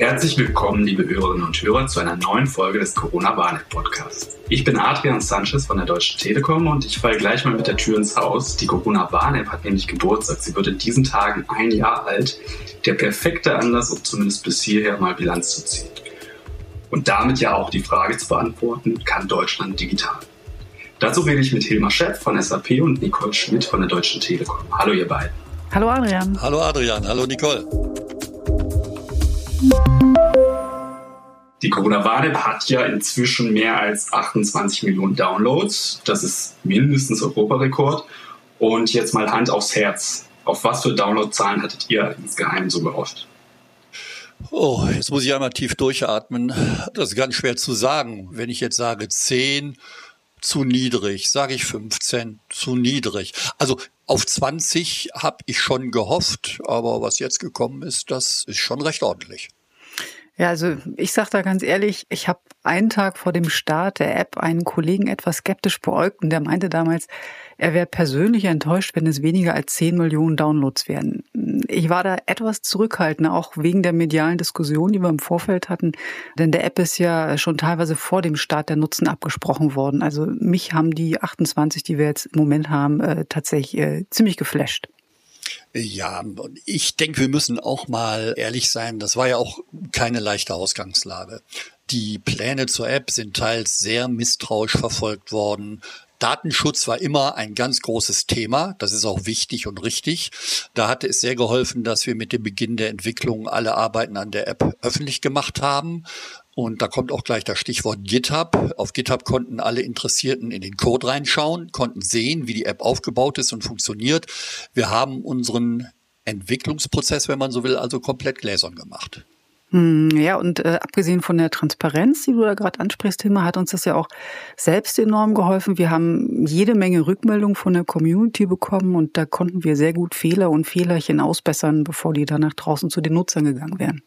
Herzlich willkommen, liebe Hörerinnen und Hörer, zu einer neuen Folge des Corona-Warn-Podcasts. Ich bin Adrian Sanchez von der Deutschen Telekom und ich falle gleich mal mit der Tür ins Haus. Die Corona-Warn-App hat nämlich Geburtstag. Sie wird in diesen Tagen ein Jahr alt. Der perfekte Anlass, um zumindest bis hierher mal Bilanz zu ziehen. Und damit ja auch die Frage zu beantworten, kann Deutschland digital? Dazu rede ich mit Hilmar Schepp von SAP und Nicole Schmidt von der Deutschen Telekom. Hallo ihr beiden. Hallo Adrian. Hallo Adrian, hallo Nicole. Die Corona-Warn-App hat ja inzwischen mehr als 28 Millionen Downloads. Das ist mindestens Europarekord. Und jetzt mal Hand aufs Herz. Auf was für Downloadzahlen hattet ihr insgeheim so gehofft? Oh, jetzt muss ich einmal tief durchatmen. Das ist ganz schwer zu sagen. Wenn ich jetzt sage 10, zu niedrig, sage ich 15, zu niedrig. Also auf 20 habe ich schon gehofft, aber was jetzt gekommen ist, das ist schon recht ordentlich. Ja, also ich sage da ganz ehrlich, ich habe einen Tag vor dem Start der App einen Kollegen etwas skeptisch beäugt und der meinte damals, er wäre persönlich enttäuscht, wenn es weniger als 10 Millionen Downloads wären. Ich war da etwas zurückhaltend, auch wegen der medialen Diskussion, die wir im Vorfeld hatten, denn der App ist ja schon teilweise vor dem Start der Nutzen abgesprochen worden. Also mich haben die 28, die wir jetzt im Moment haben, äh, tatsächlich äh, ziemlich geflasht. Ja, ich denke, wir müssen auch mal ehrlich sein. Das war ja auch keine leichte Ausgangslage. Die Pläne zur App sind teils sehr misstrauisch verfolgt worden. Datenschutz war immer ein ganz großes Thema. Das ist auch wichtig und richtig. Da hatte es sehr geholfen, dass wir mit dem Beginn der Entwicklung alle Arbeiten an der App öffentlich gemacht haben. Und da kommt auch gleich das Stichwort GitHub. Auf GitHub konnten alle Interessierten in den Code reinschauen, konnten sehen, wie die App aufgebaut ist und funktioniert. Wir haben unseren Entwicklungsprozess, wenn man so will, also komplett gläsern gemacht. Hm, ja, und äh, abgesehen von der Transparenz, die du da gerade ansprichst, Thema, hat uns das ja auch selbst enorm geholfen. Wir haben jede Menge Rückmeldungen von der Community bekommen und da konnten wir sehr gut Fehler und Fehlerchen ausbessern, bevor die dann nach draußen zu den Nutzern gegangen wären.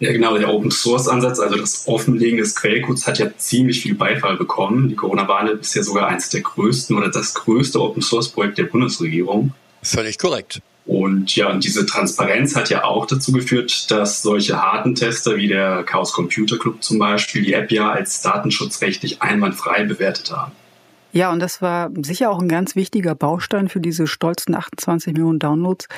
Ja, genau, der Open Source Ansatz, also das Offenlegen des Quellcodes hat ja ziemlich viel Beifall bekommen. Die Corona-Warn ist ja sogar eines der größten oder das größte Open Source Projekt der Bundesregierung. Völlig korrekt. Und ja, und diese Transparenz hat ja auch dazu geführt, dass solche harten Tester wie der Chaos Computer Club zum Beispiel die App ja als datenschutzrechtlich einwandfrei bewertet haben. Ja, und das war sicher auch ein ganz wichtiger Baustein für diese stolzen 28 Millionen Downloads.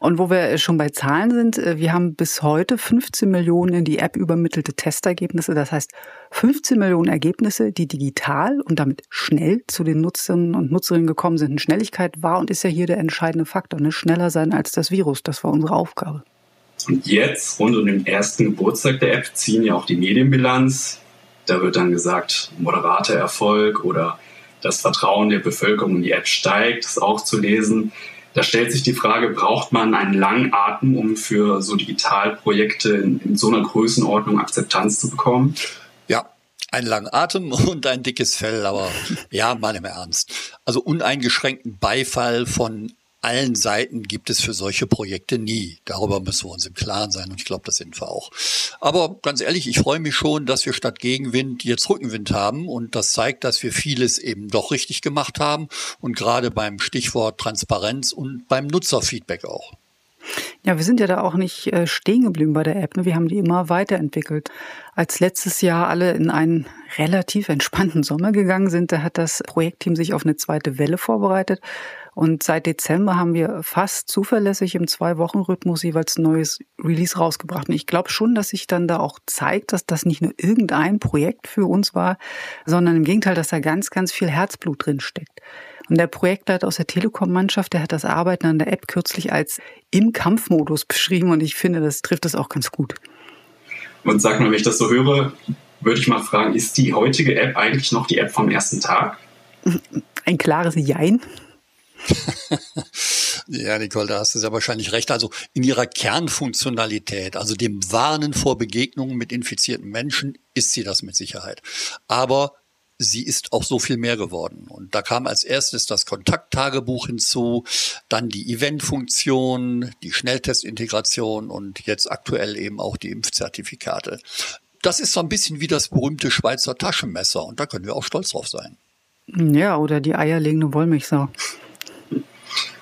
Und wo wir schon bei Zahlen sind, äh, wir haben bis heute 15 Millionen in die App übermittelte Testergebnisse. Das heißt 15 Millionen Ergebnisse, die digital und damit schnell zu den Nutzern und Nutzerinnen gekommen sind. Und Schnelligkeit war und ist ja hier der entscheidende Faktor. Ne? Schneller sein als das Virus. Das war unsere Aufgabe. Und jetzt, rund um den ersten Geburtstag der App, ziehen ja auch die Medienbilanz. Da wird dann gesagt, moderater Erfolg oder das Vertrauen der Bevölkerung in die App steigt, ist auch zu lesen. Da stellt sich die Frage, braucht man einen langen Atem, um für so Digitalprojekte in, in so einer Größenordnung Akzeptanz zu bekommen? Ja, ein langen Atem und ein dickes Fell, aber ja, mal im Ernst. Also uneingeschränkten Beifall von allen Seiten gibt es für solche Projekte nie. Darüber müssen wir uns im Klaren sein und ich glaube, das sind wir auch. Aber ganz ehrlich, ich freue mich schon, dass wir statt Gegenwind jetzt Rückenwind haben und das zeigt, dass wir vieles eben doch richtig gemacht haben und gerade beim Stichwort Transparenz und beim Nutzerfeedback auch. Ja, wir sind ja da auch nicht äh, stehen geblieben bei der App. Ne? Wir haben die immer weiterentwickelt. Als letztes Jahr alle in einen relativ entspannten Sommer gegangen sind, da hat das Projektteam sich auf eine zweite Welle vorbereitet. Und seit Dezember haben wir fast zuverlässig im Zwei-Wochen-Rhythmus jeweils ein neues Release rausgebracht. Und ich glaube schon, dass sich dann da auch zeigt, dass das nicht nur irgendein Projekt für uns war, sondern im Gegenteil, dass da ganz, ganz viel Herzblut drin steckt. Und der Projektleiter aus der Telekom-Mannschaft, der hat das Arbeiten an der App kürzlich als im Kampfmodus beschrieben und ich finde, das trifft es auch ganz gut. Und sag mal, wenn ich das so höre, würde ich mal fragen, ist die heutige App eigentlich noch die App vom ersten Tag? Ein klares Jein. ja, Nicole, da hast du ja wahrscheinlich recht. Also in ihrer Kernfunktionalität, also dem Warnen vor Begegnungen mit infizierten Menschen, ist sie das mit Sicherheit. Aber sie ist auch so viel mehr geworden. Und da kam als erstes das Kontakttagebuch hinzu, dann die Eventfunktion, die Schnelltestintegration und jetzt aktuell eben auch die Impfzertifikate. Das ist so ein bisschen wie das berühmte Schweizer Taschenmesser und da können wir auch stolz drauf sein. Ja, oder die eierlegende Wollmilchsau.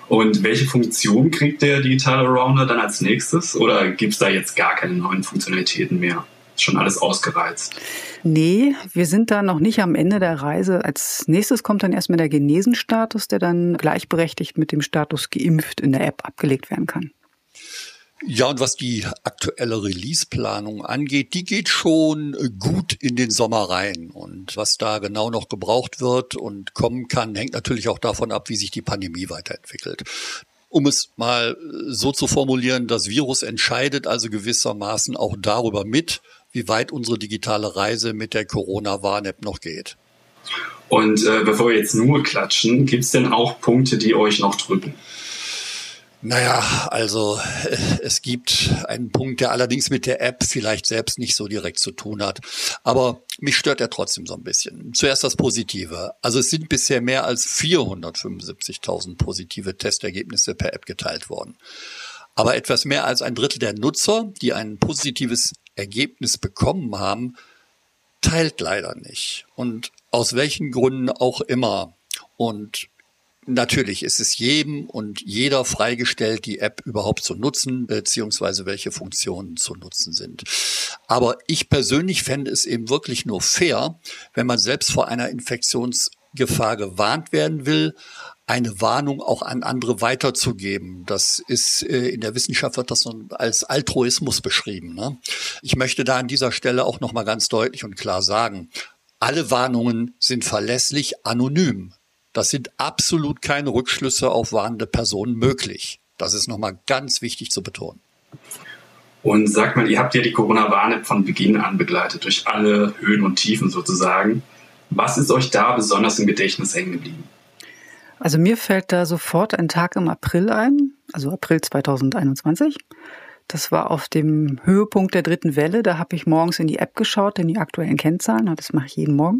Und welche Funktion kriegt der digitale Rounder dann als nächstes? Oder gibt es da jetzt gar keine neuen Funktionalitäten mehr? Schon alles ausgereizt? Nee, wir sind da noch nicht am Ende der Reise. Als nächstes kommt dann erstmal der Genesenstatus, der dann gleichberechtigt mit dem Status geimpft in der App abgelegt werden kann. Ja, und was die aktuelle Release-Planung angeht, die geht schon gut in den Sommer rein. Und was da genau noch gebraucht wird und kommen kann, hängt natürlich auch davon ab, wie sich die Pandemie weiterentwickelt. Um es mal so zu formulieren, das Virus entscheidet also gewissermaßen auch darüber mit, wie weit unsere digitale Reise mit der Corona-Warn-App noch geht. Und äh, bevor wir jetzt nur klatschen, gibt es denn auch Punkte, die euch noch drücken? Naja, also äh, es gibt einen Punkt, der allerdings mit der App vielleicht selbst nicht so direkt zu tun hat. Aber mich stört er trotzdem so ein bisschen. Zuerst das Positive. Also es sind bisher mehr als 475.000 positive Testergebnisse per App geteilt worden. Aber etwas mehr als ein Drittel der Nutzer, die ein positives Ergebnis bekommen haben, teilt leider nicht. Und aus welchen Gründen auch immer. Und Natürlich ist es jedem und jeder freigestellt, die App überhaupt zu nutzen, beziehungsweise welche Funktionen zu nutzen sind. Aber ich persönlich fände es eben wirklich nur fair, wenn man selbst vor einer Infektionsgefahr gewarnt werden will, eine Warnung auch an andere weiterzugeben. Das ist äh, in der Wissenschaft wird das als Altruismus beschrieben. Ne? Ich möchte da an dieser Stelle auch noch mal ganz deutlich und klar sagen: Alle Warnungen sind verlässlich anonym. Das sind absolut keine Rückschlüsse auf warnende Personen möglich. Das ist nochmal ganz wichtig zu betonen. Und sag mal, ihr habt ja die Corona-Warn-App von Beginn an begleitet, durch alle Höhen und Tiefen sozusagen. Was ist euch da besonders im Gedächtnis hängen geblieben? Also mir fällt da sofort ein Tag im April ein, also April 2021. Das war auf dem Höhepunkt der dritten Welle. Da habe ich morgens in die App geschaut, in die aktuellen Kennzahlen. Das mache ich jeden Morgen.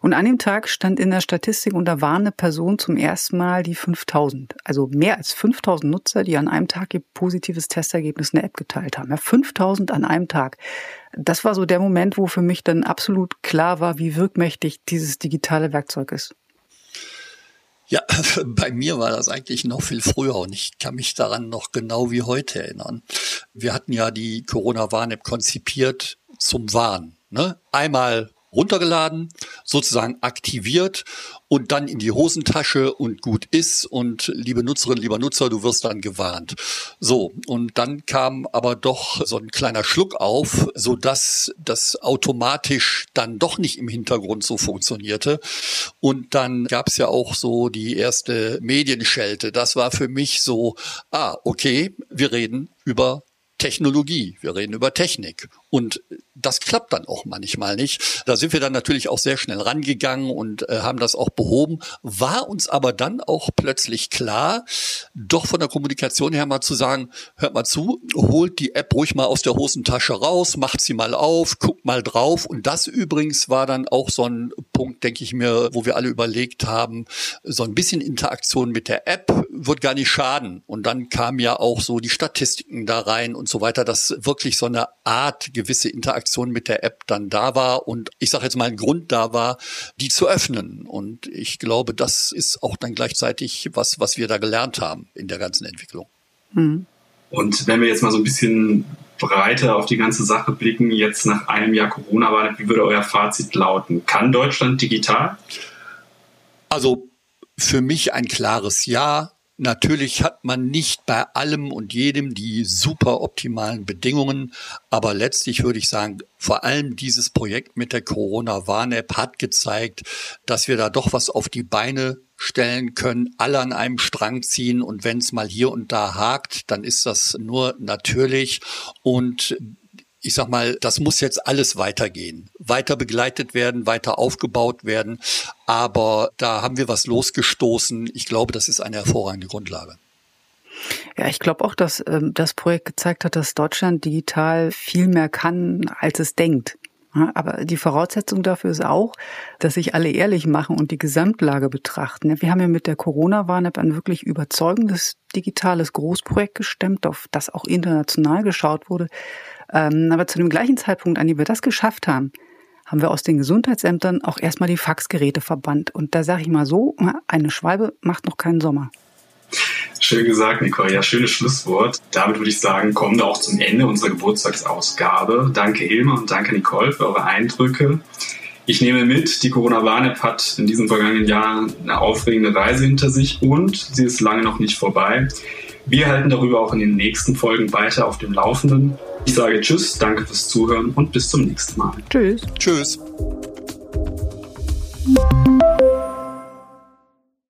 Und an dem Tag stand in der Statistik, und da war eine Person zum ersten Mal die 5000. Also mehr als 5000 Nutzer, die an einem Tag ihr positives Testergebnis in der App geteilt haben. Ja, 5000 an einem Tag. Das war so der Moment, wo für mich dann absolut klar war, wie wirkmächtig dieses digitale Werkzeug ist. Ja, bei mir war das eigentlich noch viel früher und ich kann mich daran noch genau wie heute erinnern. Wir hatten ja die Corona-Warn-App konzipiert zum Warn. Ne? Einmal runtergeladen, sozusagen aktiviert und dann in die Hosentasche und gut ist und liebe Nutzerin, lieber Nutzer, du wirst dann gewarnt. So, und dann kam aber doch so ein kleiner Schluck auf, so dass das automatisch dann doch nicht im Hintergrund so funktionierte. Und dann gab es ja auch so die erste Medienschelte. Das war für mich so, ah, okay, wir reden über Technologie, wir reden über Technik. Und das klappt dann auch manchmal nicht. Da sind wir dann natürlich auch sehr schnell rangegangen und äh, haben das auch behoben. War uns aber dann auch plötzlich klar, doch von der Kommunikation her mal zu sagen, hört mal zu, holt die App ruhig mal aus der Hosentasche raus, macht sie mal auf, guckt mal drauf. Und das übrigens war dann auch so ein Punkt, denke ich mir, wo wir alle überlegt haben, so ein bisschen Interaktion mit der App wird gar nicht schaden. Und dann kamen ja auch so die Statistiken da rein und so weiter, dass wirklich so eine Art gewisse Interaktion mit der App dann da war und ich sage jetzt mal ein Grund da war, die zu öffnen. Und ich glaube, das ist auch dann gleichzeitig was, was wir da gelernt haben in der ganzen Entwicklung. Mhm. Und wenn wir jetzt mal so ein bisschen breiter auf die ganze Sache blicken, jetzt nach einem Jahr Corona war, wie würde euer Fazit lauten? Kann Deutschland digital? Also für mich ein klares Ja. Natürlich hat man nicht bei allem und jedem die super optimalen Bedingungen, aber letztlich würde ich sagen, vor allem dieses Projekt mit der Corona-Warn-App hat gezeigt, dass wir da doch was auf die Beine stellen können, alle an einem Strang ziehen und wenn es mal hier und da hakt, dann ist das nur natürlich. Und ich sag mal, das muss jetzt alles weitergehen, weiter begleitet werden, weiter aufgebaut werden. Aber da haben wir was losgestoßen. Ich glaube, das ist eine hervorragende Grundlage. Ja, ich glaube auch, dass ähm, das Projekt gezeigt hat, dass Deutschland digital viel mehr kann, als es denkt. Aber die Voraussetzung dafür ist auch, dass sich alle ehrlich machen und die Gesamtlage betrachten. Wir haben ja mit der Corona-Warn-App ein wirklich überzeugendes digitales Großprojekt gestemmt, auf das auch international geschaut wurde. Ähm, aber zu dem gleichen Zeitpunkt, an dem wir das geschafft haben, haben wir aus den Gesundheitsämtern auch erstmal die Faxgeräte verbannt. Und da sage ich mal so, eine Schwalbe macht noch keinen Sommer. Schön gesagt, Nicole. Ja, schönes Schlusswort. Damit würde ich sagen, kommen wir auch zum Ende unserer Geburtstagsausgabe. Danke Hilma und danke Nicole für eure Eindrücke. Ich nehme mit, die Corona-Warn-App hat in diesem vergangenen Jahr eine aufregende Reise hinter sich und sie ist lange noch nicht vorbei. Wir halten darüber auch in den nächsten Folgen weiter auf dem Laufenden. Ich sage Tschüss, danke fürs Zuhören und bis zum nächsten Mal. Tschüss. Tschüss.